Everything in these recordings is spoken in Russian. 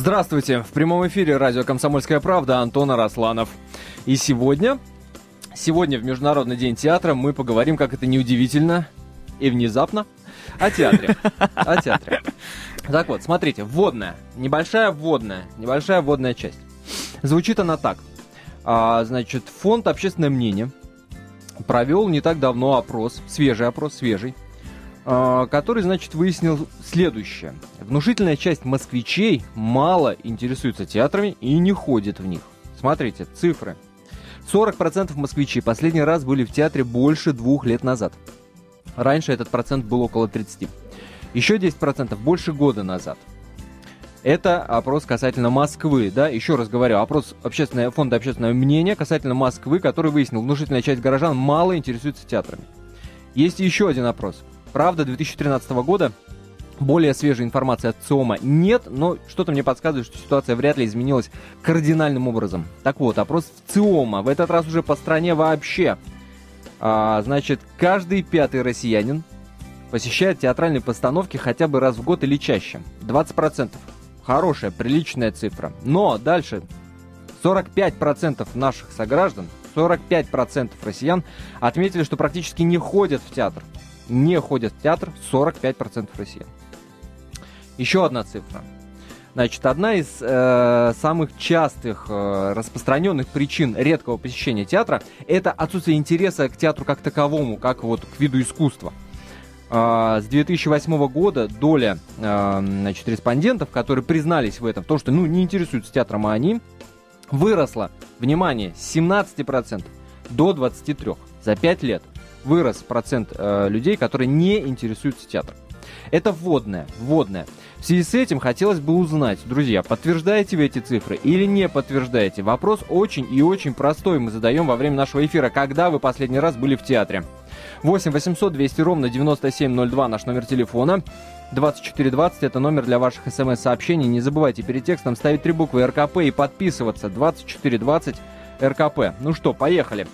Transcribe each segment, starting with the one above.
Здравствуйте! В прямом эфире радио «Комсомольская правда» Антон Арасланов. И сегодня, сегодня в Международный день театра мы поговорим, как это неудивительно и внезапно, о театре. О театре. Так вот, смотрите, вводная, небольшая вводная, небольшая вводная часть. Звучит она так. А, значит, фонд «Общественное мнение» провел не так давно опрос, свежий опрос, свежий, который, значит, выяснил следующее. Внушительная часть москвичей мало интересуется театрами и не ходит в них. Смотрите, цифры. 40% москвичей последний раз были в театре больше двух лет назад. Раньше этот процент был около 30. Еще 10% больше года назад. Это опрос касательно Москвы, да, еще раз говорю, опрос общественного, фонда общественного мнения касательно Москвы, который выяснил, внушительная часть горожан мало интересуется театрами. Есть еще один опрос. Правда, 2013 года более свежей информации от ЦИОМа нет, но что-то мне подсказывает, что ситуация вряд ли изменилась кардинальным образом. Так вот, опрос ЦИОМа, в этот раз уже по стране вообще. А, значит, каждый пятый россиянин посещает театральные постановки хотя бы раз в год или чаще. 20%. Хорошая, приличная цифра. Но дальше 45% наших сограждан, 45% россиян отметили, что практически не ходят в театр не ходят в театр 45% россиян. Еще одна цифра. Значит, одна из э, самых частых э, распространенных причин редкого посещения театра это отсутствие интереса к театру как таковому, как вот к виду искусства. Э, с 2008 года доля э, значит, респондентов, которые признались в этом, в том, что ну, не интересуются театром, а они, выросла, внимание, с 17% до 23% за 5 лет вырос процент э, людей, которые не интересуются театром. Это вводное, вводное. В связи с этим хотелось бы узнать, друзья, подтверждаете вы эти цифры или не подтверждаете? Вопрос очень и очень простой мы задаем во время нашего эфира. Когда вы последний раз были в театре? 8 800 200 ровно 9702 наш номер телефона. 2420 это номер для ваших смс-сообщений. Не забывайте перед текстом ставить три буквы РКП и подписываться. 2420 РКП. Ну что, поехали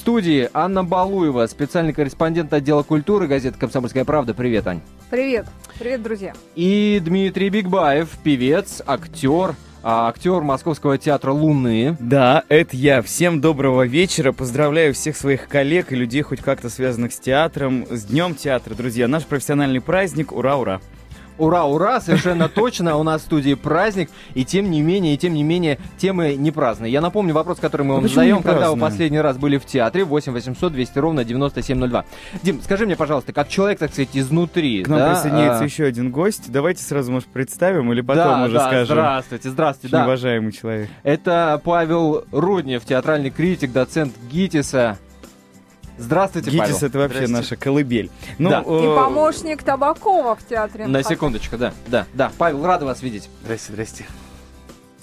студии Анна Балуева, специальный корреспондент отдела культуры газеты «Комсомольская правда». Привет, Ань. Привет. Привет, друзья. И Дмитрий Бигбаев, певец, актер, а, актер Московского театра «Луны». Да, это я. Всем доброго вечера. Поздравляю всех своих коллег и людей, хоть как-то связанных с театром. С Днем театра, друзья. Наш профессиональный праздник. Ура, ура. Ура, ура, совершенно точно, у нас в студии праздник, и тем не менее, и тем не менее, темы не праздные. Я напомню вопрос, который мы вам задаем, когда вы последний раз были в театре, 8 800 200 ровно 9702. Дим, скажи мне, пожалуйста, как человек, так сказать, изнутри, К нам да, присоединяется а... еще один гость, давайте сразу, может, представим или потом да, уже да, скажем. здравствуйте, здравствуйте, да. Уважаемый человек. Это Павел Руднев, театральный критик, доцент ГИТИСа, Здравствуйте, Гитис Павел. это вообще наша колыбель. Ну, да. э... И помощник Табакова в театре. На секундочку, да, да, да. Павел, рада вас видеть. Здрасте, здрасте.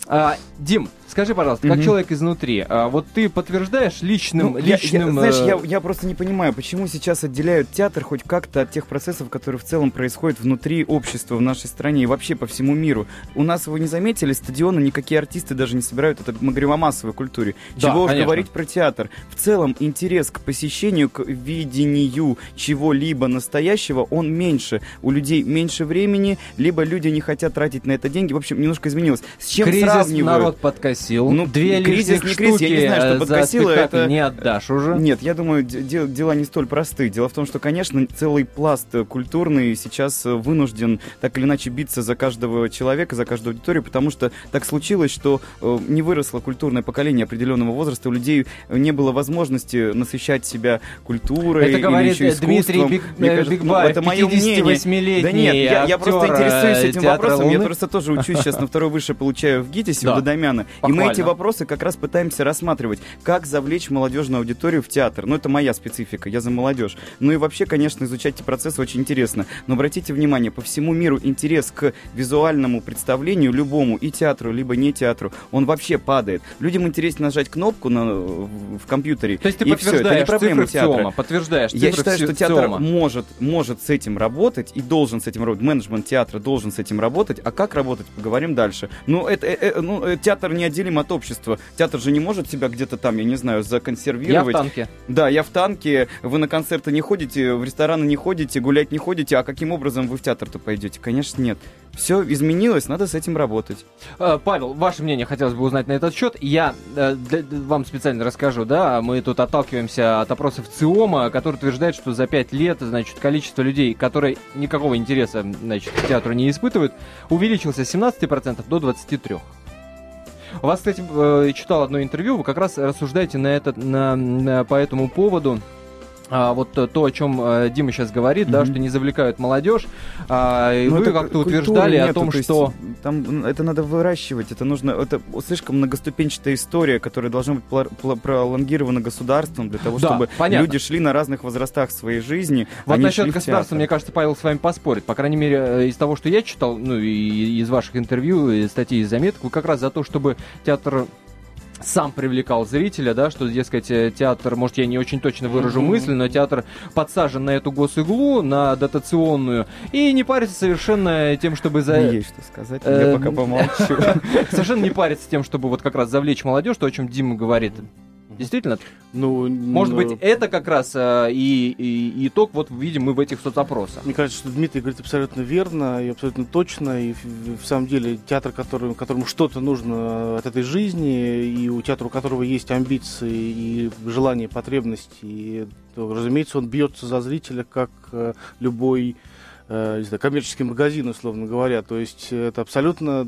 А, Дим, скажи, пожалуйста, как mm-hmm. человек изнутри, а, вот ты подтверждаешь личным, ну, личным... Я, я, знаешь, я, я просто не понимаю, почему сейчас отделяют театр хоть как-то от тех процессов, которые в целом происходят внутри общества в нашей стране и вообще по всему миру. У нас, вы не заметили, стадионы никакие артисты даже не собирают, это мы говорим о массовой культуре. Да, Чего уж говорить про театр. В целом интерес к посещению, к видению чего-либо настоящего, он меньше. У людей меньше времени, либо люди не хотят тратить на это деньги. В общем, немножко изменилось. С чем Кризис сравнивают? народ подкосил. Ну, Две кризис, не кризис, я не знаю, что подкосило. это не отдашь уже. Нет, я думаю, де- дела не столь просты. Дело в том, что, конечно, целый пласт культурный сейчас вынужден так или иначе биться за каждого человека, за каждую аудиторию, потому что так случилось, что э, не выросло культурное поколение определенного возраста, у людей не было возможности насыщать себя культурой это говорит или еще Дмитрий Биг, Мне кажется, Биг ну, это мое мнение. Да нет, я, я просто интересуюсь этим вопросом. Луны. Я просто тоже учусь сейчас на второй высшее, получаю в ГИТИСе, да. в Додомяна. И мы эти вопросы как раз пытаемся рассматривать, как завлечь молодежную аудиторию в театр. Ну, это моя специфика, я за молодежь. Ну и вообще, конечно, изучать эти процессы очень интересно. Но обратите внимание, по всему миру интерес к визуальному представлению, любому, и театру, либо не театру, он вообще падает. Людям интереснее нажать кнопку на, в компьютере. То есть ты и подтверждаешь все. Это не проблема театра. ЦИОМа, подтверждаешь Я считаю, что театр может, может с этим работать и должен с этим работать. Менеджмент театра должен с этим работать. А как работать, поговорим дальше. Ну, это, э, э, ну, э, театр не неотделим от общества. Театр же не может себя где-то там, я не знаю, законсервировать. Я в танке. Да, я в танке, вы на концерты не ходите, в рестораны не ходите, гулять не ходите, а каким образом вы в театр-то пойдете? Конечно, нет. Все изменилось, надо с этим работать. Э, Павел, ваше мнение хотелось бы узнать на этот счет. Я э, вам специально расскажу, да, мы тут отталкиваемся от опросов ЦИОМа, который утверждает, что за 5 лет, значит, количество людей, которые никакого интереса, значит, к театру не испытывают, увеличился с 17% до 23%. У вас, кстати, э, читал одно интервью, вы как раз рассуждаете на этот, на, на, по этому поводу а, вот то, о чем а, Дима сейчас говорит, mm-hmm. да, что не завлекают молодежь. А, и ну, вы как-то утверждали нету, о том, что... Там это надо выращивать, это нужно... Это слишком многоступенчатая история, которая должна быть пролонгирована государством для того, да, чтобы понятно. люди шли на разных возрастах своей жизни. Вот насчет государства, мне кажется, Павел с вами поспорит. По крайней мере, э, из того, что я читал, ну и из ваших интервью, статей, и заметок, вы как раз за то, чтобы театр сам привлекал зрителя, да, что, дескать, э, театр, может, я не очень точно выражу mm-hmm. мысль, но театр подсажен на эту госиглу, на дотационную, и не парится совершенно тем, чтобы... За... Не есть что сказать, я пока помолчу. Совершенно не парится тем, чтобы вот как раз завлечь молодежь, то, о чем Дима говорит. Действительно? Ну, Может ну... быть, это как раз а, и, и, и итог вот видим мы в этих соцопросах. Мне кажется, что Дмитрий говорит абсолютно верно и абсолютно точно. И в, в самом деле театр, который, которому что-то нужно от этой жизни, и у театра, у которого есть амбиции и желание, потребности, то, разумеется, он бьется за зрителя, как э, любой э, не знаю, коммерческий магазин, условно говоря. То есть это абсолютно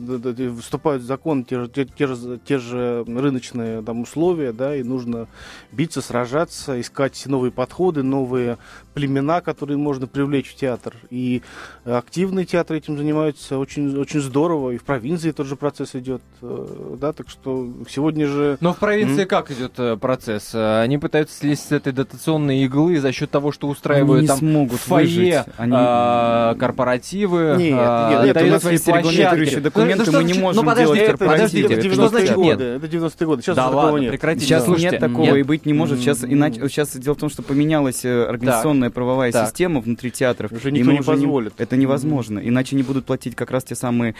вступают в закон те же, те, те, же, те же рыночные там, условия, да, и нужно биться, сражаться, искать новые подходы, новые племена, которые можно привлечь в театр. И активные театры этим занимаются очень, очень здорово. И в провинции тот же процесс идет. Э, да, так что сегодня же... Но в провинции mm-hmm. как идет э, процесс? Они пытаются слезть с этой дотационной иглы за счет того, что устраивают Они там смогут фойе, Они... а, корпоративы, нет, а, нет, нет, у нас есть регулирующие документы, ну, мы не можем ну, делать подождите, это 90-е годы, это 90-е годы, сейчас да ладно, такого нет. Прекратите. Сейчас Слушайте, нет такого нет. и быть не может. Сейчас, иначе, сейчас дело в том, что поменялась э, организационная так. правовая так. система внутри театров. Уже никто не позволит. Не, это невозможно. Иначе не будут платить как раз те самые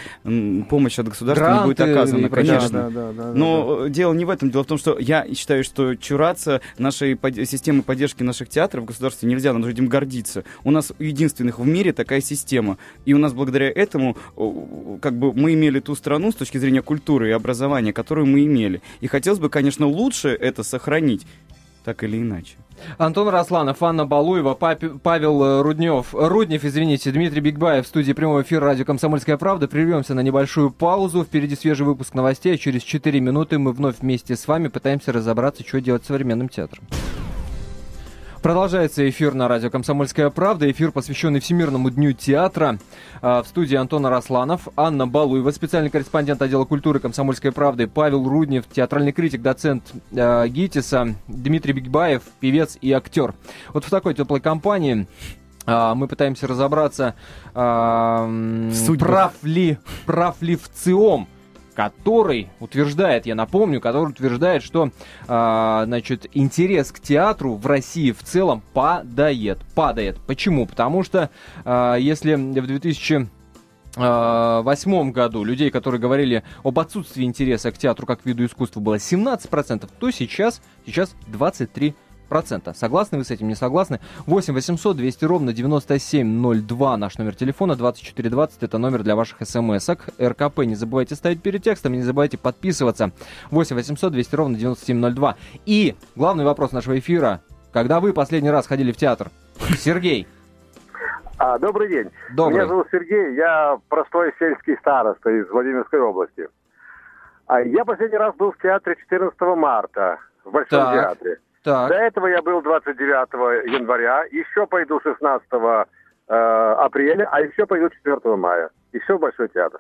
помощь от государства Гранты не будет оказана, конечно. Да, да, да, Но да. дело не в этом. Дело в том, что я считаю, что чураться нашей под... системы поддержки наших театров в государстве нельзя, надо этим гордиться. У нас у единственных в мире такая система. И у нас благодаря этому как бы мы имели ту страну с точки зрения культуры и образования, которую мы имели. И хотелось бы, конечно, лучше это сохранить, так или иначе. Антон Росланов, Анна Балуева, Павел э, Руднев, Руднев, извините, Дмитрий Бигбаев в студии прямого эфира радио «Комсомольская правда». Прервемся на небольшую паузу. Впереди свежий выпуск новостей, а через 4 минуты мы вновь вместе с вами пытаемся разобраться, что делать с современным театром. Продолжается эфир на радио «Комсомольская правда». Эфир, посвященный Всемирному дню театра. А, в студии Антона Росланов, Анна Балуева, специальный корреспондент отдела культуры «Комсомольской правды», Павел Руднев, театральный критик, доцент э, ГИТИСа, Дмитрий Бигбаев, певец и актер. Вот в такой теплой компании а, мы пытаемся разобраться, э, прав ли, прав ли в ЦИОМ который утверждает, я напомню, который утверждает, что э, значит, интерес к театру в России в целом падает. Падает. Почему? Потому что э, если в 2000 2008 году людей, которые говорили об отсутствии интереса к театру как виду искусства было 17%, то сейчас, сейчас 23% процента. Согласны вы с этим, не согласны? 8 800 200 ровно 9702 наш номер телефона, 2420 это номер для ваших смс-ок. РКП не забывайте ставить перед текстом, не забывайте подписываться. 8 800 200 ровно 9702. И главный вопрос нашего эфира. Когда вы последний раз ходили в театр? Сергей. А, добрый день. Добрый. Меня зовут Сергей, я простой сельский староста из Владимирской области. А я последний раз был в театре 14 марта, в Большом так. театре. Так. До этого я был 29 января, еще пойду 16 э, апреля, а еще пойду 4 мая. Еще в Большой театр.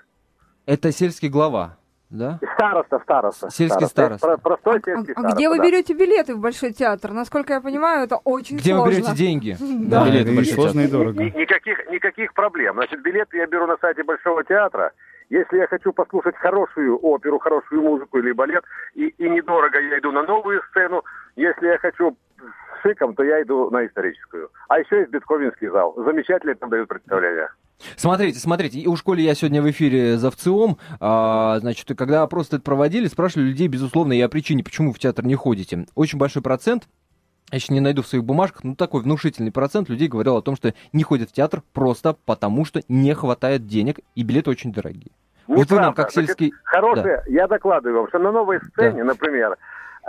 Это сельский глава, да? Староста, староста. Сельский староста. староста. Простой а, сельский а, староста. Где вы да. берете билеты в Большой театр? Насколько я понимаю, это очень где сложно. Где вы берете деньги? Да, билеты и сложно и дорого. Никаких, никаких проблем. Значит, билеты я беру на сайте Большого театра. Если я хочу послушать хорошую оперу, хорошую музыку или балет, и, и недорого я иду на новую сцену, если я хочу с шиком, то я иду на историческую. А еще есть Бетховенский зал. Замечательно там дают представление. Смотрите, смотрите, у школе я сегодня в эфире за ВЦИОМ, а, значит, когда просто это проводили, спрашивали людей, безусловно, и о причине, почему в театр не ходите. Очень большой процент я еще не найду в своих бумажках, но такой внушительный процент людей говорил о том, что не ходят в театр просто потому, что не хватает денег, и билеты очень дорогие. вот вы нам как сельский... Значит, хорошие, да. я докладываю вам, что на новой сцене, да. например,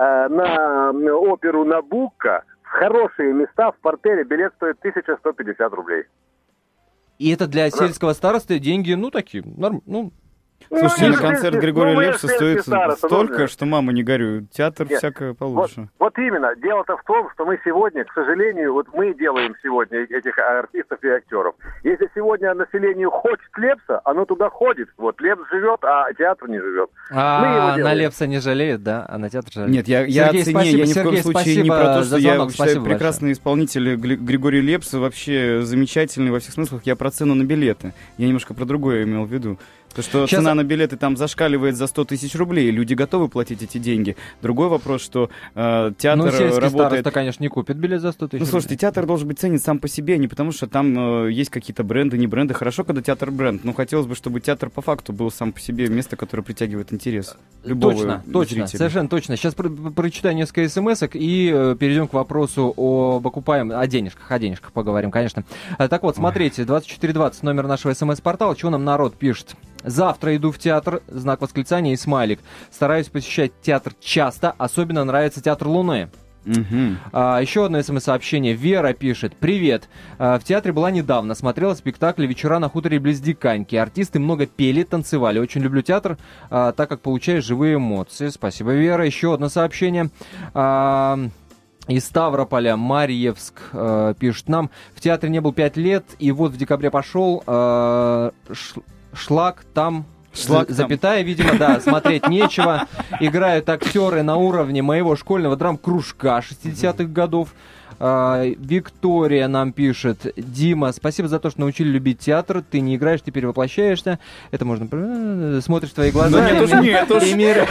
э, на оперу Набукка в хорошие места в портере билет стоит 1150 рублей. И это для сельского старосты деньги, ну, такие, норм, ну, Слушайте, ну, на концерт Григория ну, Лепса стоит столько, что мама не горюет. Театр Нет, всякое получше. Вот, вот именно. Дело-то в том, что мы сегодня, к сожалению, вот мы делаем сегодня этих артистов и актеров. Если сегодня населению хочет Лепса, оно туда ходит. Вот Лепс живет, а театр не живет. А на Лепса не жалеет, да? А на театр жалеет. Нет, я, я Сергей, о цене, спасибо, я ни в коем случае не про то, что я звонок, считаю прекрасный исполнитель Григорий Лепс вообще замечательный во всех смыслах. Я про цену на билеты. Я немножко про другое имел в виду. То, что Сейчас... цена на билеты там зашкаливает за 100 тысяч рублей, люди готовы платить эти деньги. Другой вопрос, что э, театр ну, работает... староста, конечно, не купит билет за 100 тысяч Ну, слушайте, театр должен быть ценен сам по себе, а не потому что там э, есть какие-то бренды, не бренды. Хорошо, когда театр бренд, но хотелось бы, чтобы театр по факту был сам по себе место, которое притягивает интерес любого Точно, точно, зрителя. совершенно точно. Сейчас про прочитаю несколько смс и э, перейдем к вопросу об окупаемом, о денежках, о денежках поговорим, конечно. Э, так вот, смотрите, 2420 номер нашего смс-портала, что нам народ пишет? Завтра иду в театр, знак восклицания и смайлик. Стараюсь посещать театр часто, особенно нравится театр Луны. Угу. А, еще одно смс-сообщение. Вера пишет. Привет. А, в театре была недавно. Смотрела спектакль «Вечера на хуторе близ Диканьки». Артисты много пели, танцевали. Очень люблю театр, а, так как получаю живые эмоции. Спасибо, Вера. Еще одно сообщение. А, из Ставрополя Марьевск э, пишет нам. В театре не был пять лет, и вот в декабре пошел. Э, шлак там там. запятая, видимо, да, смотреть нечего. Играют актеры на уровне моего школьного драм-кружка 60-х годов. А, Виктория нам пишет. Дима, спасибо за то, что научили любить театр. Ты не играешь, ты перевоплощаешься. Это можно... Э, смотришь твои глаза. Да нет уж, нет уж. И мир,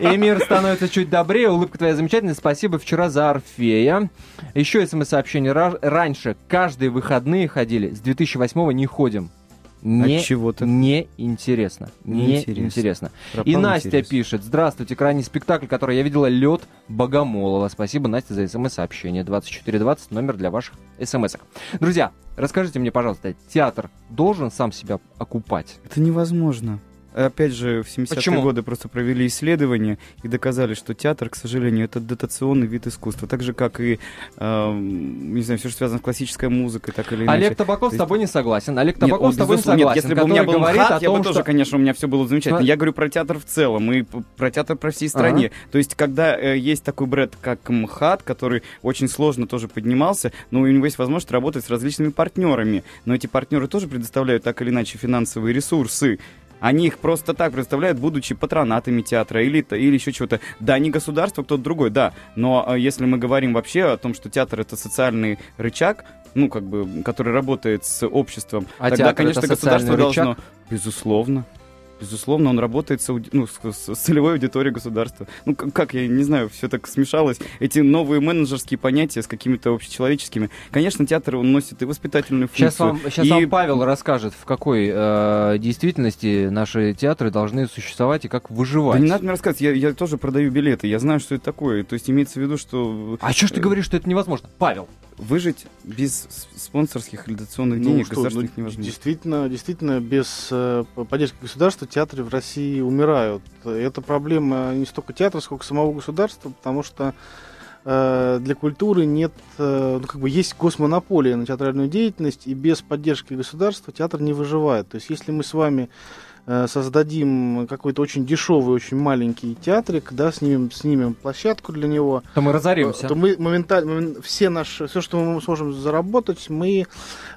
и мир становится чуть добрее. Улыбка твоя замечательная. Спасибо вчера за Орфея. Еще смс-сообщение. Раньше каждые выходные ходили. С 2008 не ходим не, чего-то не интересно. Не интересно. интересно. И Настя интерес. пишет: Здравствуйте, крайний спектакль, который я видела, лед Богомолова. Спасибо, Настя, за смс-сообщение. 2420, номер для ваших смс-ок. Друзья, расскажите мне, пожалуйста, театр должен сам себя окупать? Это невозможно. Опять же, в 70-е годы просто провели исследования и доказали, что театр, к сожалению, это дотационный вид искусства. Так же, как и, э, не знаю, все, что связано с классической музыкой, так или иначе. Олег Табаков есть... с тобой не согласен. Олег Табаков нет, с тобой не согласен. Нет, если бы у меня был МХАТ, я бы что... тоже, конечно, у меня все было замечательно. Я говорю про театр в целом и про театр про всей стране. Ага. То есть, когда э, есть такой бренд, как МХАТ, который очень сложно тоже поднимался, но у него есть возможность работать с различными партнерами. Но эти партнеры тоже предоставляют так или иначе финансовые ресурсы. Они их просто так представляют, будучи патронатами театра или, или еще чего-то. Да, не государство, кто-то другой, да. Но а, если мы говорим вообще о том, что театр это социальный рычаг, ну, как бы, который работает с обществом, а тогда, конечно, государство рычаг? должно... Безусловно. Безусловно, он работает с, ну, с, с целевой аудиторией государства. Ну, как, как, я не знаю, все так смешалось. Эти новые менеджерские понятия с какими-то общечеловеческими. Конечно, театр, он носит и воспитательную функцию. Сейчас вам, сейчас и... вам Павел расскажет, в какой э, действительности наши театры должны существовать и как выживать. Да не надо мне рассказывать, я, я тоже продаю билеты, я знаю, что это такое. То есть имеется в виду, что... А что ж ты говоришь, что это невозможно? Павел, выжить без спонсорских или дотационных ну, денег что, государственных ну, невозможно. Действительно, действительно, без э, поддержки государства театры в России умирают. Это проблема не столько театра, сколько самого государства, потому что э, для культуры нет, э, ну, как бы есть госмонополия на театральную деятельность, и без поддержки государства театр не выживает. То есть, если мы с вами создадим какой-то очень дешевый, очень маленький театрик, да, снимем, снимем площадку для него, то мы разоримся. То мы моментально, все наши, все, что мы сможем заработать, мы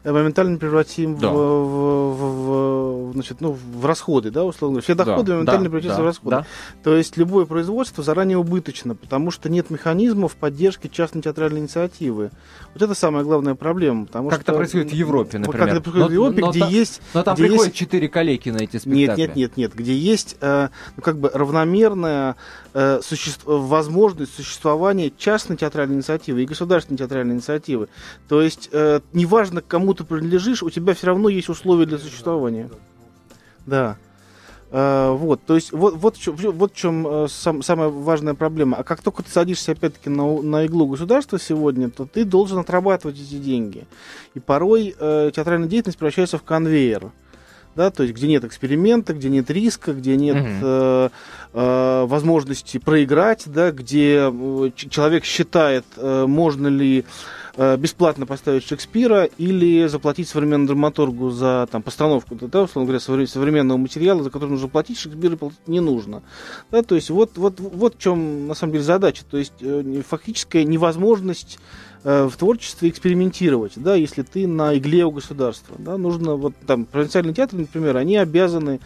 моментально превратим да. в, в, в, значит, ну, в расходы, да, условно. Все доходы да, моментально да, превратятся да, в расходы. Да. То есть любое производство заранее убыточно, потому что нет механизмов поддержки частной театральной инициативы. Вот это самая главная проблема. Потому как что, это происходит в Европе, например. Как это происходит но, в Европе, но, где но, есть... Но там где приходят четыре есть... коллеги на эти спектакли Нет, нет, нет, нет. Где есть э, ну, как бы равномерная э, суще... возможность существования частной театральной инициативы и государственной театральной инициативы. То есть, э, неважно, к кому ты принадлежишь, у тебя все равно есть условия для существования. Да. Uh, вот, то есть вот, вот, вот в чем uh, сам, самая важная проблема. А как только ты садишься опять-таки на, на иглу государства сегодня, то ты должен отрабатывать эти деньги. И порой uh, театральная деятельность превращается в конвейер. Да, то есть где нет эксперимента, где нет риска, где нет uh-huh. э, э, возможности проиграть, да, где человек считает, э, можно ли Э, бесплатно поставить Шекспира или заплатить современному драматургу за там, постановку, да, условно говоря, современного материала, за который нужно платить, Шекспира платить не нужно. Да, то есть вот, вот, вот в чем на самом деле задача. То есть э, фактическая невозможность э, в творчестве экспериментировать, да, если ты на игле у государства. Да, нужно, вот там, провинциальные театры, например, они обязаны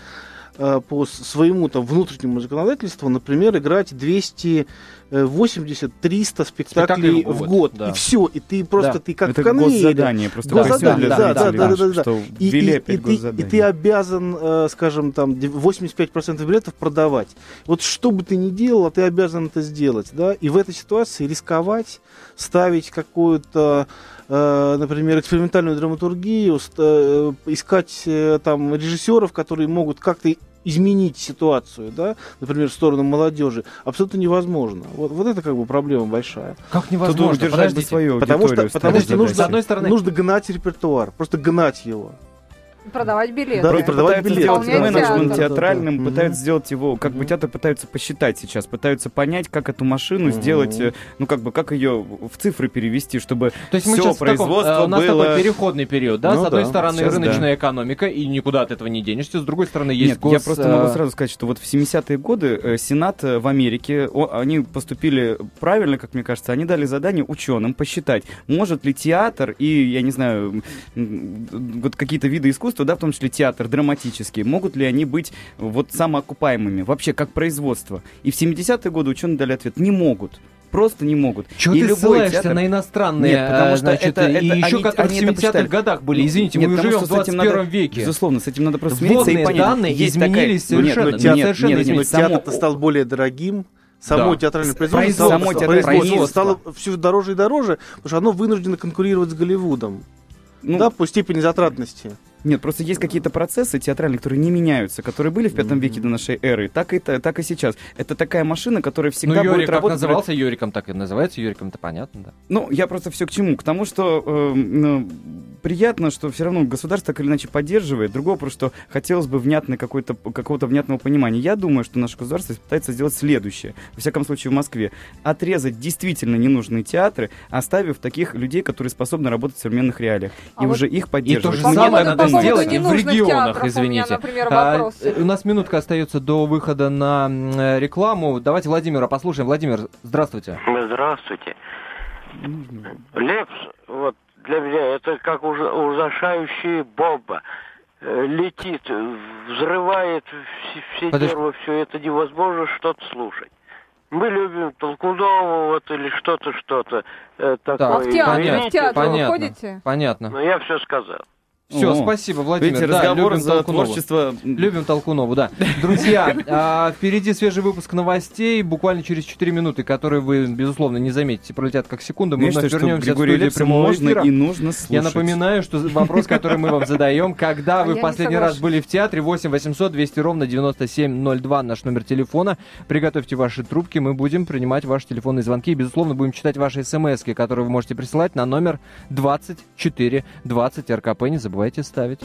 по своему там внутреннему законодательству, например, играть 200 80-300 спектаклей в год. В год да. И все. И ты просто, да. ты как Это в конвейере. просто да, да, для да, да, да, да, да, что и, и, и, ты, и ты обязан, э, скажем, там 85% билетов продавать. Вот что бы ты ни делал, а ты обязан это сделать. Да? И в этой ситуации рисковать, ставить какую-то э, например, экспериментальную драматургию, э, искать там режиссеров, которые могут как-то изменить ситуацию, да, например, в сторону молодежи, абсолютно невозможно. Вот, вот это как бы проблема большая. Как невозможно? Тут удержать бы свою Потому что, потому что нужно, с одной стороны, нужно гнать репертуар, просто гнать его. Продавать билеты. Да, продавать билеты. сделать менеджмент театральным, да, пытаются сделать его, как mm бы театр пытаются посчитать сейчас, пытаются понять, как эту машину mm сделать, э, ну как бы, как ее в цифры перевести, чтобы То есть все производство таком, э, У нас было... такой переходный период, да? Ну, с одной да, стороны сейчас, рыночная да. экономика, и никуда от этого не денешься, с другой стороны есть Нет, гос... я просто могу э, сразу сказать, что вот в 70-е годы Сенат в Америке, они поступили правильно, как мне кажется, они дали задание ученым посчитать, может ли театр и, я не знаю, вот какие-то виды искусства искусства, да, в том числе театр, драматический, могут ли они быть вот самоокупаемыми, вообще как производство? И в 70-е годы ученые дали ответ, не могут просто не могут. Чего ты ссылаешься театр... на иностранные, Нет, потому что значит, это, это, и еще они, которые они в 70-х годах были. Извините, Нет, мы живем в 21 надо, веке. Безусловно, с этим надо просто смириться и понять. данные есть изменились такая... совершенно. Нет, театр, совершенно нет, нет, театр стал более дорогим, само да. театральное производство, само театральное производство стало все дороже и дороже, потому что оно вынуждено конкурировать с Голливудом. Ну, да, по степени затратности. Нет, просто есть какие-то процессы театральные, которые не меняются, которые были в пятом веке до нашей эры, так и, так и сейчас. Это такая машина, которая всегда ну, будет как работать. назывался Юриком, так и называется Юриком, это понятно, да. Ну, я просто все к чему? К тому, что э, ну, приятно, что все равно государство так или иначе поддерживает. Другое просто, что хотелось бы внятной какой-то, какого-то внятного понимания. Я думаю, что наше государство пытается сделать следующее, во всяком случае в Москве. Отрезать действительно ненужные театры, оставив таких людей, которые способны работать в современных реалиях. А и вот уже их поддерживать. И то же самое надо сделать в регионах, извините. У, а, у нас минутка остается до выхода на рекламу. Давайте Владимира послушаем. Владимир, здравствуйте. Здравствуйте. Лепс, вот для меня это как ужасающая бомба. Э, летит, взрывает все нервы, все это невозможно что-то слушать. Мы любим Толкунова вот или что-то, что-то э, такое. А в театр, понятно, в театр понятно, вы ходите? Понятно. Ну, я все сказал. Все, спасибо, Владимир. Видите, да, разговор любим за Толкунову. творчество. Любим Толкунову, да. Друзья, а, впереди свежий выпуск новостей, буквально через 4 минуты, которые вы, безусловно, не заметите, пролетят как секунды. Мы вновь вернемся в студию прямого можно эфира. и нужно слушать. Я напоминаю, что вопрос, который мы вам задаем, когда вы в последний раз были в театре, 8 800 200 ровно 9702 наш номер телефона. Приготовьте ваши трубки, мы будем принимать ваши телефонные звонки и, безусловно, будем читать ваши смс, которые вы можете присылать на номер 2420 РКП. Не забывайте забывайте ставить.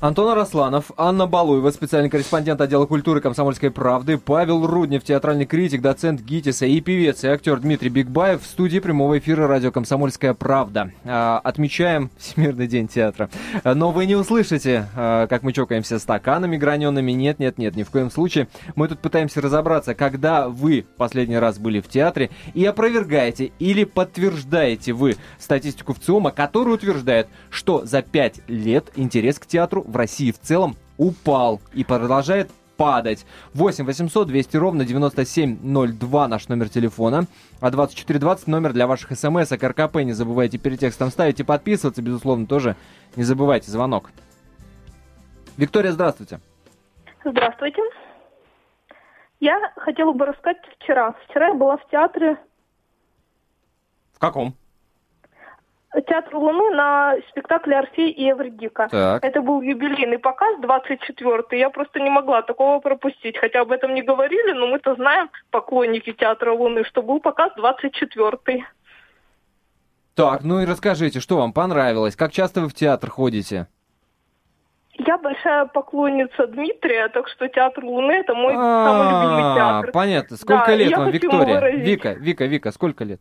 Антон Арасланов, Анна Балуева, специальный корреспондент отдела культуры «Комсомольской правды», Павел Руднев, театральный критик, доцент ГИТИСа и певец и актер Дмитрий Бигбаев в студии прямого эфира радио «Комсомольская правда». А, отмечаем Всемирный день театра. Но вы не услышите, а, как мы чокаемся стаканами гранеными. Нет, нет, нет, ни в коем случае. Мы тут пытаемся разобраться, когда вы последний раз были в театре и опровергаете или подтверждаете вы статистику ВЦИОМа, которая утверждает, что за пять лет интерес к театру в России в целом упал и продолжает падать. 8 800 200 ровно 9702 наш номер телефона. А 2420 номер для ваших смс. А РКП не забывайте перед текстом ставить и подписываться, безусловно, тоже не забывайте звонок. Виктория, здравствуйте. Здравствуйте. Я хотела бы рассказать вчера. Вчера я была в театре. В каком? Театр Луны на спектакле «Орфей и Эвридика». Так. Это был юбилейный показ, 24-й. Я просто не могла такого пропустить. Хотя об этом не говорили, но мы-то знаем, поклонники Театра Луны, что был показ 24-й. Так, ну и расскажите, что вам понравилось? Как часто вы в театр ходите? Я большая поклонница Дмитрия, так что театр Луны это мой самый любимый театр. Понятно. Сколько лет вам, Виктория? Вика, Вика, Вика, сколько лет?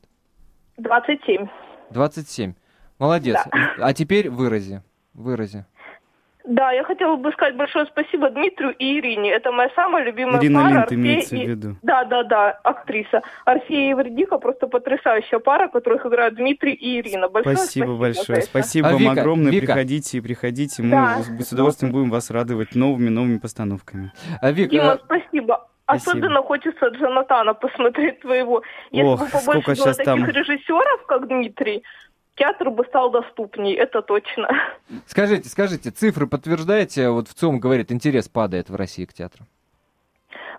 27. 27. Молодец. Да. А теперь вырази. Вырази. Да, я хотела бы сказать большое спасибо Дмитрию и Ирине. Это моя самая любимая Ирина пара. Линд Орфей имеется и... в виду. Да, да, да, актриса. Орфея и Евредика просто потрясающая пара, которых играют Дмитрий и Ирина. Большое спасибо, спасибо большое. Спасибо а, вам Вика, огромное. Вика. Приходите и приходите. Мы да. с удовольствием будем вас радовать новыми новыми постановками. А, Вика, Дима, а... спасибо. Спасибо. Особенно хочется Джонатана посмотреть твоего. Если Ох, бы побольше было таких там... режиссеров, как Дмитрий, театр бы стал доступней, это точно. Скажите, скажите, цифры подтверждаете? Вот в ЦИОМ говорит, интерес падает в России к театру.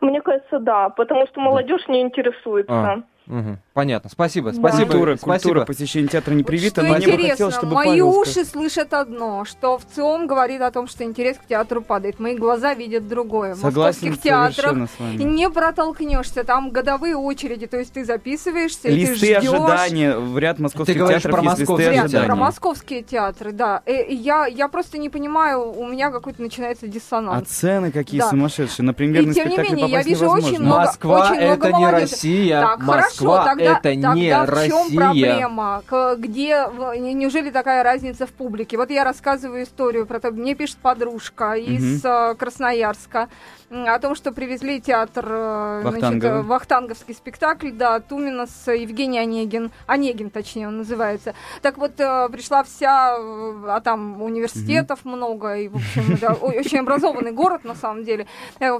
Мне кажется, да, потому что молодежь да. не интересуется. А. Угу. Понятно. Спасибо. Спасибо. Культура, спасибо. культура посещения театра не привита, но мне бы хотелось, чтобы мои Павел уши сказал... слышат одно, что в ЦИОМ говорит о том, что интерес к театру падает. Мои глаза видят другое. Согласен Московских театрах не протолкнешься, там годовые очереди, то есть ты записываешься, листы ты ожидания в ряд московских ты театров про есть листы ожидания. Про московские театры, да. И, э, я, я просто не понимаю, у меня какой-то начинается диссонанс. А цены какие да. сумасшедшие. Например, на спектакль не менее, я вижу невозможно. очень много, Москва очень это много не Россия. Так, Москва хорошо, тогда, это Тогда не в Россия. чем проблема? Где, неужели такая разница в публике? Вот я рассказываю историю про то, мне пишет подружка из угу. Красноярска о том, что привезли театр э, значит, Вахтанговский спектакль, да, Тумина с Евгением Онегин, Онегин, точнее, он называется. Так вот, э, пришла вся, а там университетов угу. много, и, в общем, да, очень образованный город, на самом деле.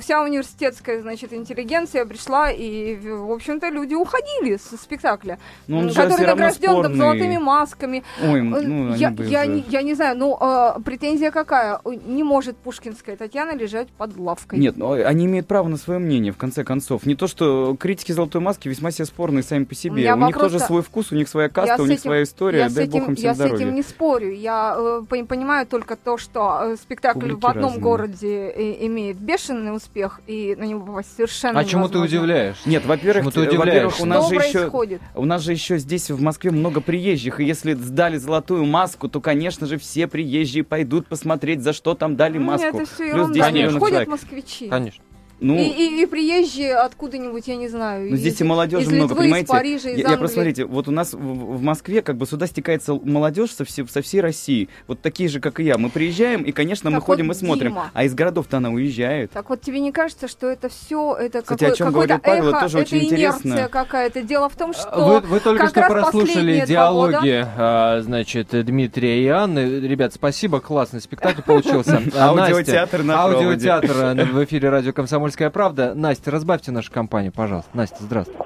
Вся университетская, значит, интеллигенция пришла, и, в общем-то, люди уходили со спектакля, ну, который награжден там, золотыми масками. Ой, ну, я, я, не, я не знаю, ну, э, претензия какая? Не может Пушкинская Татьяна лежать под лавкой. Нет, но они имеют право на свое мнение, в конце концов. Не то, что критики «Золотой маски» весьма себе спорные сами по себе. Я у них тоже свой вкус, у них своя каста, у них этим, своя история, дай этим, бог им всем Я здоровья. с этим не спорю. Я э, понимаю только то, что э, спектакль Публики в одном разные. городе э, имеет бешеный успех, и на него попасть совершенно А чему ты удивляешь? Нет, во-первых, во-первых, у нас же еще у нас же еще здесь в Москве много приезжих, и если сдали золотую маску, то, конечно же, все приезжие пойдут посмотреть, за что там дали маску. Нет, это все Плюс 10 миллионов Ходят москвичи. Конечно. Ну, и, и, и приезжие откуда-нибудь, я не знаю. Ну, здесь из, и молодежи из много, Литвы, понимаете? Из Парижа, из я, я просто смотрите, вот у нас в, в Москве как бы сюда стекается молодежь со, все, со всей России. Вот такие же, как и я. Мы приезжаем, и, конечно, так мы вот, ходим и смотрим. Дима, а из городов-то она уезжает. Так вот тебе не кажется, что это все, это Кстати, какой, о чем говорил Павел, эхо, тоже это очень интересно. какая-то. Дело в том, что Вы, вы только как что раз прослушали диалоги, а, значит, Дмитрия и Анны. Ребят, спасибо, классный спектакль получился. Аудиотеатр на Аудиотеатр в эфире радио «Комсомольская правда». Настя, разбавьте нашу компанию, пожалуйста. Настя, здравствуйте.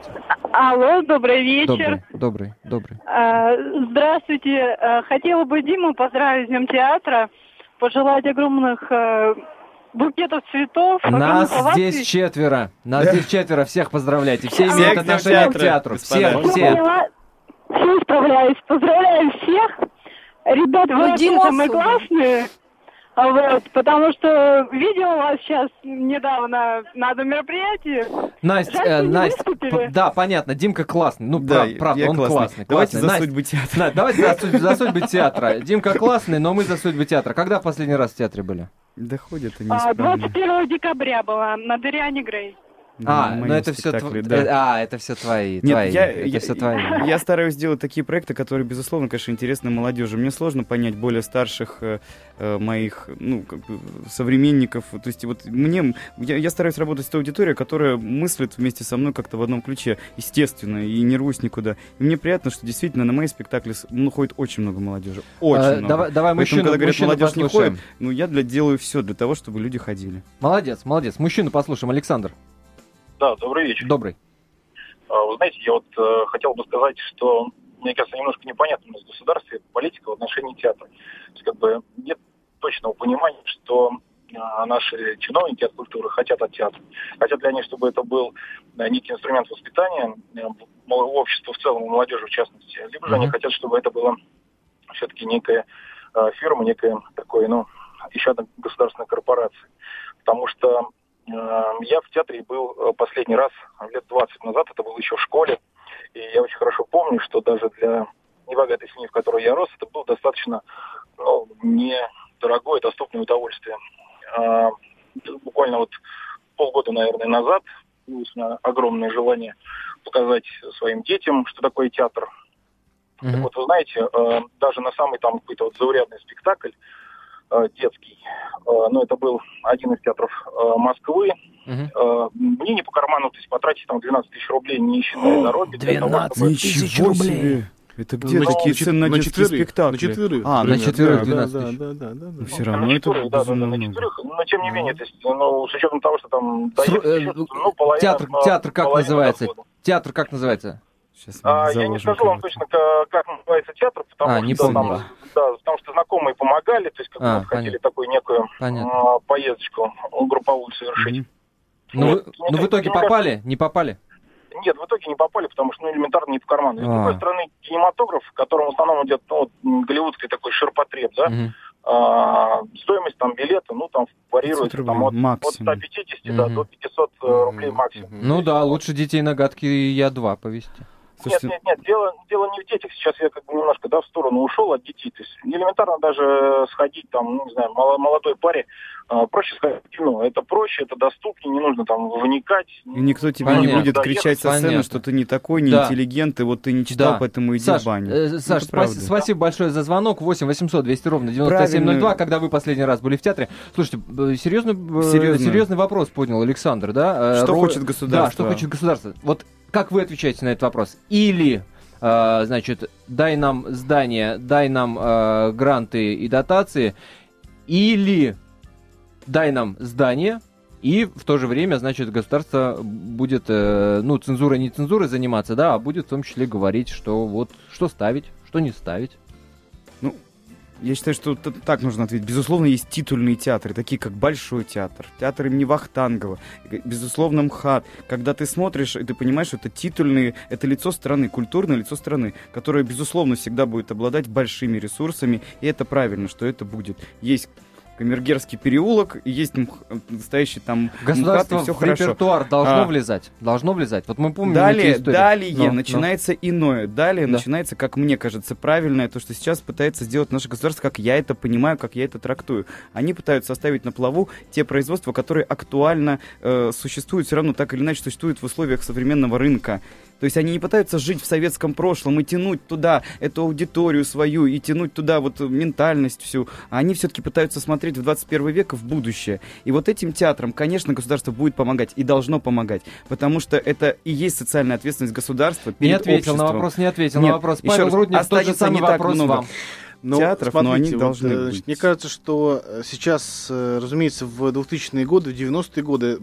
Алло, добрый вечер. Добрый, добрый, добрый. А, здравствуйте. А, хотела бы Диму поздравить с Днем театра, пожелать огромных а, букетов цветов. Нас здесь четверо. Нас здесь четверо. Всех поздравляйте. Все имеют отношение к театру. Все, все. Все справляюсь. Поздравляю всех. Ребята, вы самые классные. Вот, потому что видел вас сейчас недавно на одном мероприятии. Настя, э, Настя, да, понятно, Димка классный. Ну, да, прав, правда, он классный. классный давайте классный. за судьбы театра. На, давайте за, судь, за судьбы театра. Димка классный, но мы за судьбы театра. Когда в последний раз в театре были? Да ходят они а, 21 декабря была на Дориане Грей. А, ну это все тв... да. Э, а, это все твои. Нет, твои. Я, это я, все твои. Я стараюсь делать такие проекты, которые, безусловно, конечно, интересны молодежи. Мне сложно понять более старших э, э, моих ну, как бы, современников. То есть вот мне я, я стараюсь работать с той аудиторией, которая мыслит вместе со мной как-то в одном ключе, естественно, и не рвусь никуда. И мне приятно, что действительно на мои спектакли ну, ходит очень много молодежи. Очень а, много. Давай, давай мужчину, когда говорят, мужчину молодежь послушаем. не ходит, ну я для, делаю все для того, чтобы люди ходили. Молодец, молодец. Мужчину послушаем. Александр. Да, добрый вечер. Добрый. А, вы знаете, я вот э, хотел бы сказать, что, мне кажется, немножко непонятно у нас политика в отношении театра. То есть, как бы, нет точного понимания, что а, наши чиновники от культуры хотят от театра. Хотят ли они, чтобы это был некий инструмент воспитания общества в целом, молодежи в частности, либо же mm-hmm. они хотят, чтобы это было все-таки некая фирма, некая такой, ну, еще одна государственная корпорация. Потому что э, я в театре был последний раз лет 20 назад, это было еще в школе, и я очень хорошо помню, что даже для небогатой семьи, в которой я рос, это было достаточно ну, недорогое, доступное удовольствие. А, буквально вот полгода, наверное, назад появилось меня огромное желание показать своим детям, что такое театр. Mm-hmm. Так вот, вы знаете, э, даже на самый там какой-то вот заурядный спектакль э, детский, э, ну, это был один из театров Москвы, Uh-huh. Мне не по карману, то есть потратить там 12 тысяч рублей, не считая дороги. 12 тысяч рублей! Это где ну, такие цены на, на четверых спектакли? На четверых. А, на четверых да, 12 да, тысяч. Да, да, да, да, да. Все равно на четверых, это да, да, на четверых, но тем не менее, то есть, ну, с учетом того, что там доехать, э, ну, половина, театр, театр как называется? Дохода. Театр как называется? Сейчас а, я не скажу вам точно, как, как называется театр, потому а, что не помню. Там, да, потому что знакомые помогали, то есть как а, мы хотели такую некую а, поездочку групповую совершить. Mm-hmm. Ну, вот, вы, ну, в итоге попали? Кажется, не попали? Нет, в итоге не попали, потому что ну, элементарно не по карману. С другой а. стороны, кинематограф, в котором в основном идет ну, голливудский такой ширпотреб, да, угу. а, стоимость там билета, ну, там варьируется там, от, от 150 угу. да, до 500 угу. рублей максимум. Ну да, лучше детей на гадкие я два повезти. Слушайте... Нет, нет, нет, дело, дело не в детях. Сейчас я как бы немножко да, в сторону ушел от детей. То есть элементарно даже сходить там, ну, не знаю, молодой паре, э, проще сходить в кино. Это проще, это доступнее, не нужно там вникать. И никто тебе понятно. не будет кричать со сцены, что ты не такой, не да. интеллигент, и вот ты не читал, да. поэтому иди Саш, в баню. Э, Саш, спа- спасибо большое за звонок. 8 800 200 ровно 9702. Правильно. Когда вы последний раз были в театре? Слушайте, серьезный, э, серьезный. серьезный вопрос поднял Александр, да? Э, что Ро... хочет государство? Да, что хочет государство. Вот как вы отвечаете на этот вопрос? Или э, значит, дай нам здание, дай нам э, гранты и дотации, или дай нам здание, и в то же время, значит, государство будет, э, ну, цензурой, не цензурой заниматься, да, а будет в том числе говорить, что вот, что ставить, что не ставить. Я считаю, что так нужно ответить. Безусловно, есть титульные театры, такие как Большой театр, театр имени Вахтангова, безусловно, МХАТ. Когда ты смотришь, и ты понимаешь, что это титульные, это лицо страны, культурное лицо страны, которое, безусловно, всегда будет обладать большими ресурсами, и это правильно, что это будет. Есть Камергерский переулок, есть настоящий там Государство МХАТ, все в хорошо. репертуар должно а, влезать. Должно влезать. Вот мы помним Далее, далее но, начинается но. иное. Далее да. начинается, как мне кажется, правильное, то, что сейчас пытается сделать наше государство, как я это понимаю, как я это трактую. Они пытаются оставить на плаву те производства, которые актуально э, существуют, все равно так или иначе существуют в условиях современного рынка. То есть они не пытаются жить в советском прошлом и тянуть туда эту аудиторию свою, и тянуть туда вот ментальность всю. А они все-таки пытаются смотреть в 21 век в будущее. И вот этим театрам, конечно, государство будет помогать и должно помогать, потому что это и есть социальная ответственность государства перед Не ответил обществом. на вопрос, не ответил Нет, на вопрос. Павел Рудник, тот же самый вопрос много. вам но, театров, смотрите, но они вот, должны э, быть. Мне кажется, что э, сейчас, э, разумеется, в 2000-е годы, в 90-е годы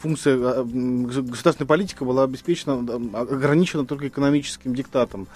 функция государственной политики была обеспечена, ограничена только экономическим диктатом.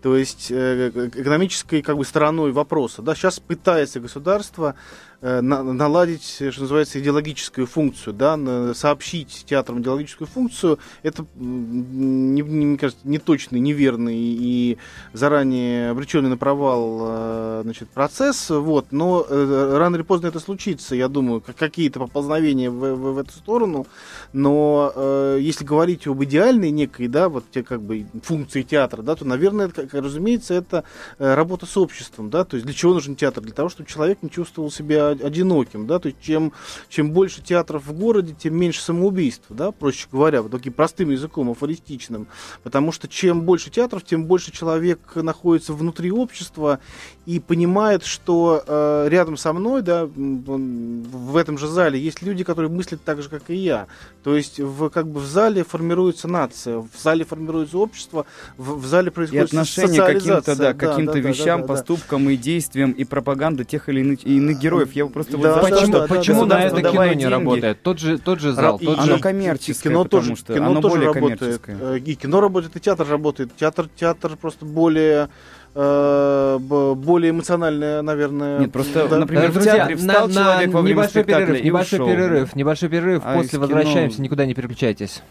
То есть экономической как бы, стороной вопроса. Да, сейчас пытается государство на, наладить, что называется, идеологическую функцию, да, сообщить театрам идеологическую функцию, это, не, не, мне кажется, неточный, неверный и заранее обреченный на провал э, значит, процесс, вот, но э, рано или поздно это случится, я думаю, какие-то поползновения в, в, в эту сторону, но э, если говорить об идеальной некой, да, вот те, как бы функции театра, да, то, наверное, это, как, разумеется, это работа с обществом, да, то есть для чего нужен театр? Для того, чтобы человек не чувствовал себя одиноким, да, то есть чем, чем больше театров в городе, тем меньше самоубийств, да, проще говоря, вот таким простым языком, афористичным, потому что чем больше театров, тем больше человек находится внутри общества и понимает, что э, рядом со мной, да, в этом же зале есть люди, которые мыслят так же, как и я, то есть в, как бы в зале формируется нация, в зале формируется общество, в, в зале происходит и отношение к каким-то, да, каким-то да, вещам, да, да, поступкам да. и действиям и пропаганда тех или иных, иных героев я просто да, вот почему, да, почему да, на это кино не деньги. работает? Тот же, тот же зал, и, тот оно же... коммерческое, кино тоже, что кино оно тоже более работает. И кино работает, и театр работает. Театр, театр просто более э, более эмоциональная, наверное. Нет, просто, да. например, Друзья, в театре встал на, человек на во время небольшой перерыв, и небольшой ушел. перерыв, небольшой перерыв, а после возвращаемся, никуда не переключайтесь.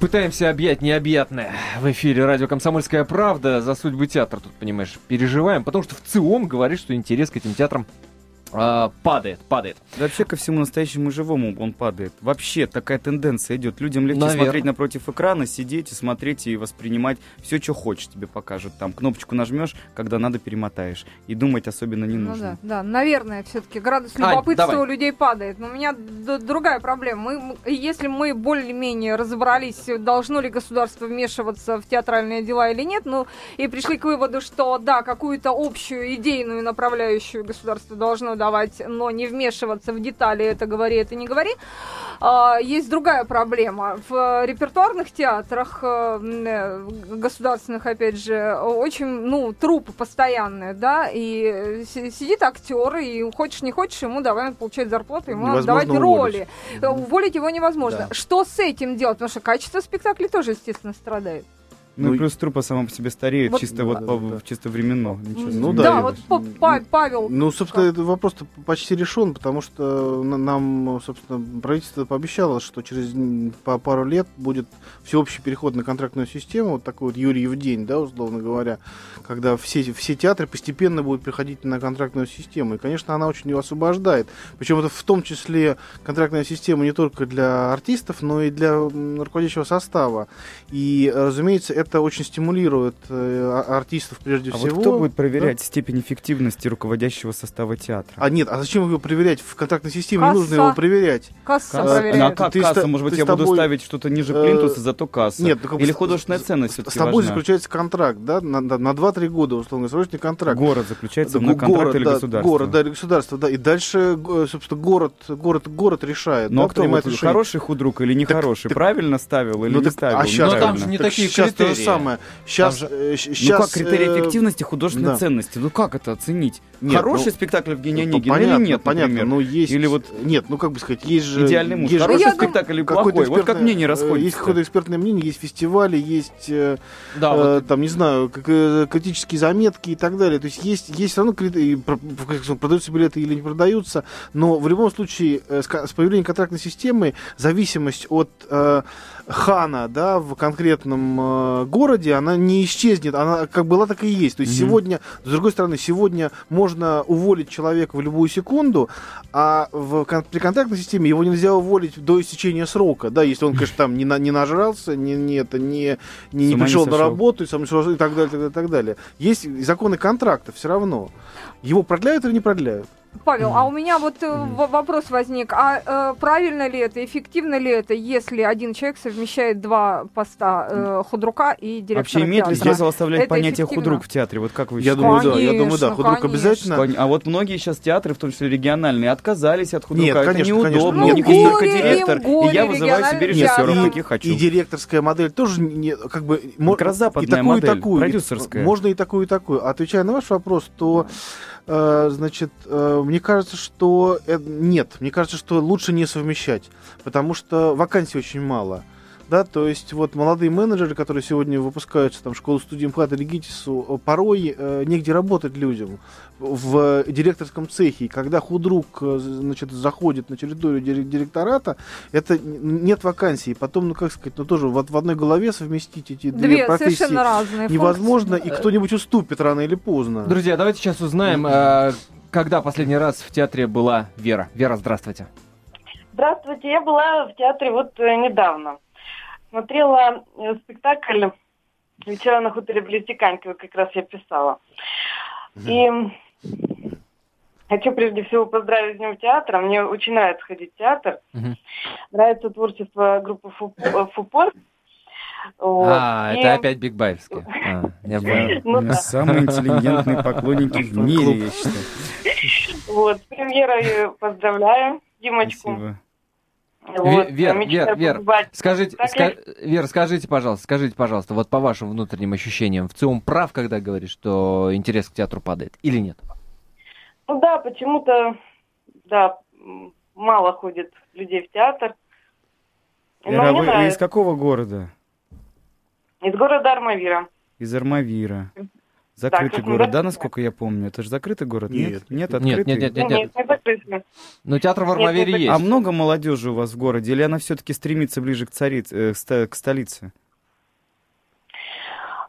Пытаемся объять необъятное. В эфире радио «Комсомольская правда». За судьбы театра тут, понимаешь, переживаем. Потому что в ЦИОМ говорит, что интерес к этим театрам а, падает, падает. Да вообще ко всему настоящему живому он падает. Вообще такая тенденция идет. Людям легче Наверное. смотреть напротив экрана, сидеть и смотреть и воспринимать все, что хочешь тебе покажут. Там кнопочку нажмешь, когда надо перемотаешь. И думать особенно не ну нужно. Ну да, да, наверное, все-таки градус любопытства Ань, у людей падает. Но у меня другая проблема. Мы, если мы более-менее разобрались, должно ли государство вмешиваться в театральные дела или нет, ну и пришли к выводу, что да, какую-то общую идейную направляющую государство должно давать, но не вмешиваться в детали, это говори, это не говори. А, есть другая проблема. В репертуарных театрах, э, э, государственных, опять же, очень, ну, трупы постоянные, да, и сидит актер, и хочешь не хочешь, ему давай получать зарплату, ему надо давать уволить. роли. Уволить его невозможно. Да. Что с этим делать? Потому что качество спектакля тоже, естественно, страдает. Ну, ну и плюс трупа сама по себе стареет, вот, чисто да, вот по, да. чисто временно. Ну да, да вот па Павел. Ну, собственно, этот вопрос почти решен, потому что нам, собственно, правительство пообещало, что через по пару лет будет всеобщий переход на контрактную систему, вот такой вот Юрьев день, да, условно говоря, когда все, все театры постепенно будут переходить на контрактную систему. И, конечно, она очень ее освобождает. Причем это в том числе контрактная система не только для артистов, но и для руководящего состава. И, разумеется, это очень стимулирует э, артистов прежде а всего. Вот кто будет проверять да? степень эффективности руководящего состава театра? А нет, а зачем его проверять? В контрактной системе касса. не нужно его проверять. Касса, касса. проверяет. Ну, а как ты касса? Ста- Может быть, я тобой... буду ставить что-то ниже э, плинтуса, зато касса? Нет, ну, как Или художественная ценность С тобой важна? заключается контракт, да, на, на, на 2-3 года, условно, срочный контракт. Город заключается на контракт город, или да, государство? Город, да, или государство, да. И дальше, собственно, город, город, город решает. Ну, да, а кто вот, хороший худрук или нехороший? Правильно ставил или ну, не ставил? А сейчас, там же не такие критерии. самое. Сейчас, же... сейчас, ну как критерий э, эффективности художественной да. ценности? Ну как это оценить? Нет, Хороший ну, спектакль Евгения ну, Онегина понятно, или нет, понятно, например? но есть... Или вот... Нет, ну как бы сказать, есть же... Идеальный муж. Есть Хороший спектакль или плохой? Вот как мнение расходится. Есть какое-то экспертное мнение, есть фестивали, есть, э, да, э, вот. там, не знаю, э, критические заметки и так далее. То есть есть, есть все равно критерии, продаются билеты или не продаются, но в любом случае э, с, с появлением контрактной системы зависимость от... Э, хана, да, в конкретном э, городе, она не исчезнет, она как была, так и есть. То есть mm-hmm. сегодня, с другой стороны, сегодня можно уволить человека в любую секунду, а в, при контактной системе его нельзя уволить до истечения срока, да, если он, конечно, там не, на, не нажрался, не, не, это, не, не, не пришел не на работу и, сам, и так далее, далее, так далее. Есть законы контракта все равно. Его продляют или не продляют? Павел, а у меня вот э, вопрос возник. А э, правильно ли это, эффективно ли это, если один человек совмещает два поста э, худрука и директора Вообще имеет ли смысл оставлять это понятие худрук в театре? Вот как вы я считаете? Думаю, да, я думаю, да, худрук конечно. обязательно. А вот многие сейчас театры, в том числе региональные, отказались от худрука. Нет, это конечно, неудобно. Конечно. У них есть только директор, и я вызываю себе режиссеров, и, каких хочу. И директорская модель тоже не, как бы... Как раз западная и такую, модель, и такую, продюсерская. Можно и такую, и такую. Отвечая на ваш вопрос, то... Э, значит, э, мне кажется, что э, нет, мне кажется, что лучше не совмещать, потому что вакансий очень мало. Да, то есть вот молодые менеджеры, которые сегодня выпускаются там в школу студии МХАТ или ГИТИСу, порой э, негде работать людям в директорском цехе. когда худрук значит, заходит на территорию директората, это нет вакансии. Потом, ну как сказать, ну тоже вот в одной голове совместить эти две, две профессии разные невозможно, функции. и кто-нибудь уступит рано или поздно. Друзья, давайте сейчас узнаем, э, когда последний раз в театре была Вера. Вера, здравствуйте. Здравствуйте, я была в театре вот э, недавно смотрела э, спектакль «Вечера на хуторе близ Диканькова», как раз я писала. И хочу прежде всего поздравить с Днем театра. Мне очень нравится ходить в театр. Нравится творчество группы э, Фупор. Вот. А, и... это опять Биг Баевская. А, ну Самые интеллигентные поклонники в мире, я считаю. Вот, с премьерой поздравляю Димочку. Спасибо. Вот, Вер, Вер, Вер, скажите, ска, Вер, скажите, пожалуйста, скажите, пожалуйста, вот по вашим внутренним ощущениям, в целом прав, когда говорит, что интерес к театру падает, или нет? Ну да, почему-то, да, мало ходит людей в театр. Вера, вы нравится. из какого города? Из города Армавира. Из Армавира. Закрытый так, город, да, насколько я помню? Это же закрытый город? Нет, нет, открытый? Нет, нет, нет, нет. нет не закрытый. Но театр в Армавире нет, есть. А много молодежи у вас в городе, или она все-таки стремится ближе к, царице, э, к столице?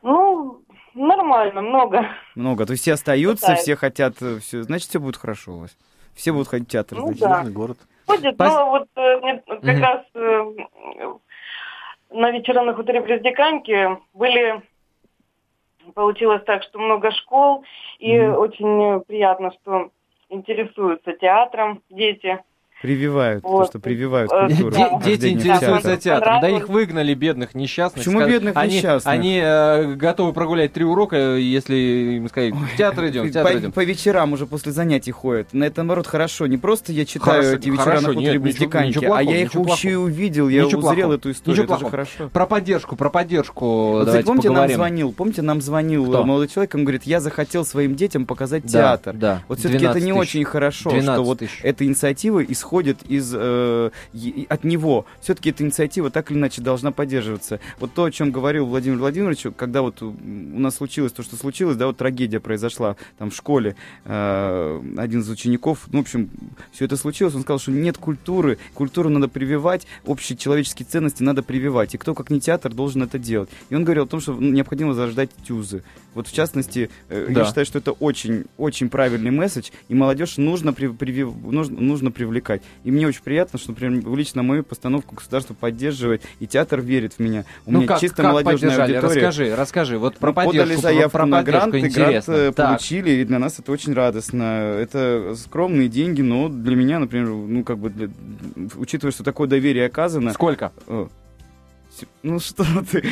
Ну, нормально, много. Много. То есть все остаются, Пытаюсь. все хотят, э, все, значит, все будет хорошо у вас. Все будут ходить в театр, ну, значит, да. город. Ходят, Пос... но вот э, как угу. раз э, на вечерах хуторе Близдиканьки были получилось так, что много школ, и mm-hmm. очень приятно, что интересуются театром дети. Прививают, вот. то, что прививают э, культуру. Да. Дети интересуются театром. Да их выгнали, бедных, несчастных. Почему скажут, бедных, они, несчастных? Они э, готовы прогулять три урока, если им сказать, в театр идем, в театр по, идем. По вечерам уже после занятий ходят. На это, наоборот, хорошо. Не просто я читаю хорошо, эти вечера хорошо, на хуторе Близдиканьки, а я их вообще и увидел, я ничего узрел плохого. эту историю. Ничего это же хорошо. Про поддержку, про поддержку вот, давайте помните, поговорим. нам звонил, помните, нам звонил Кто? молодой человек, он говорит, я захотел своим детям показать да, театр. Да. Вот все-таки это не очень хорошо, что вот эта инициатива исходит из э, от него. Все-таки эта инициатива так или иначе должна поддерживаться. Вот то, о чем говорил Владимир Владимирович, когда вот у нас случилось то, что случилось, да, вот трагедия произошла там в школе, э, один из учеников, ну, в общем, все это случилось, он сказал, что нет культуры, культуру надо прививать, общие человеческие ценности надо прививать, и кто, как не театр, должен это делать. И он говорил о том, что необходимо зарождать тюзы. Вот в частности, э, да. я считаю, что это очень, очень правильный месседж, и молодежь нужно, при, привив, нужно, нужно привлекать. И мне очень приятно, что, например, лично мою постановку государство поддерживает, и театр верит в меня. У ну меня как, чисто как молодежная аудитория. Расскажи, расскажи, вот про Мы поддержку. Подали заявку про, про на грант, и грант э, так. получили, и для нас это очень радостно. Это скромные деньги, но для меня, например, ну, как бы, для, учитывая, что такое доверие оказано... Сколько? Ну что ты?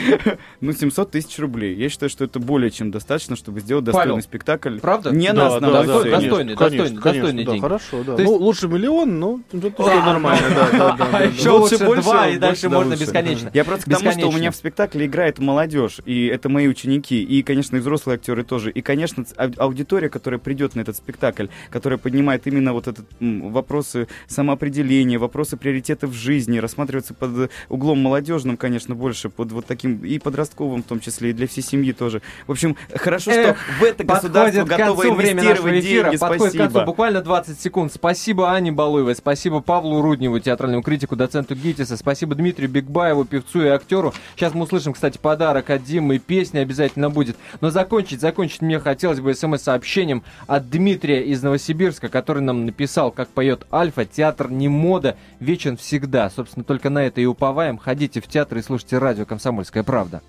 ну 700 тысяч рублей. Я считаю, что это более чем достаточно, чтобы сделать достойный Павел, спектакль. Правда? Не да, на основной да, да, достойный, достойный, достойный деньги. Да, хорошо, да. Ну, лучше миллион, но это нормально. Да, да, Еще лучше два, и дальше можно бесконечно. Я просто к тому, что у меня в спектакле играет молодежь, и это мои ученики, и, конечно, и взрослые актеры тоже. И, конечно, аудитория, которая придет на этот спектакль, которая поднимает именно вот этот вопросы самоопределения, вопросы приоритетов в жизни, рассматривается под углом молодежным, конечно, конечно, больше под вот таким и подростковым в том числе, и для всей семьи тоже. В общем, хорошо, что Эх, в это государство готово инвестировать эфира, деньги. Подходит Спасибо. к концу буквально 20 секунд. Спасибо Ане Балуевой, спасибо Павлу Рудневу, театральному критику, доценту ГИТИСа, спасибо Дмитрию Бигбаеву, певцу и актеру. Сейчас мы услышим, кстати, подарок от Димы, песня обязательно будет. Но закончить, закончить мне хотелось бы смс-сообщением от Дмитрия из Новосибирска, который нам написал, как поет Альфа, театр не мода, вечен всегда. Собственно, только на это и уповаем. Ходите в театр и слушайте радио «Комсомольская правда».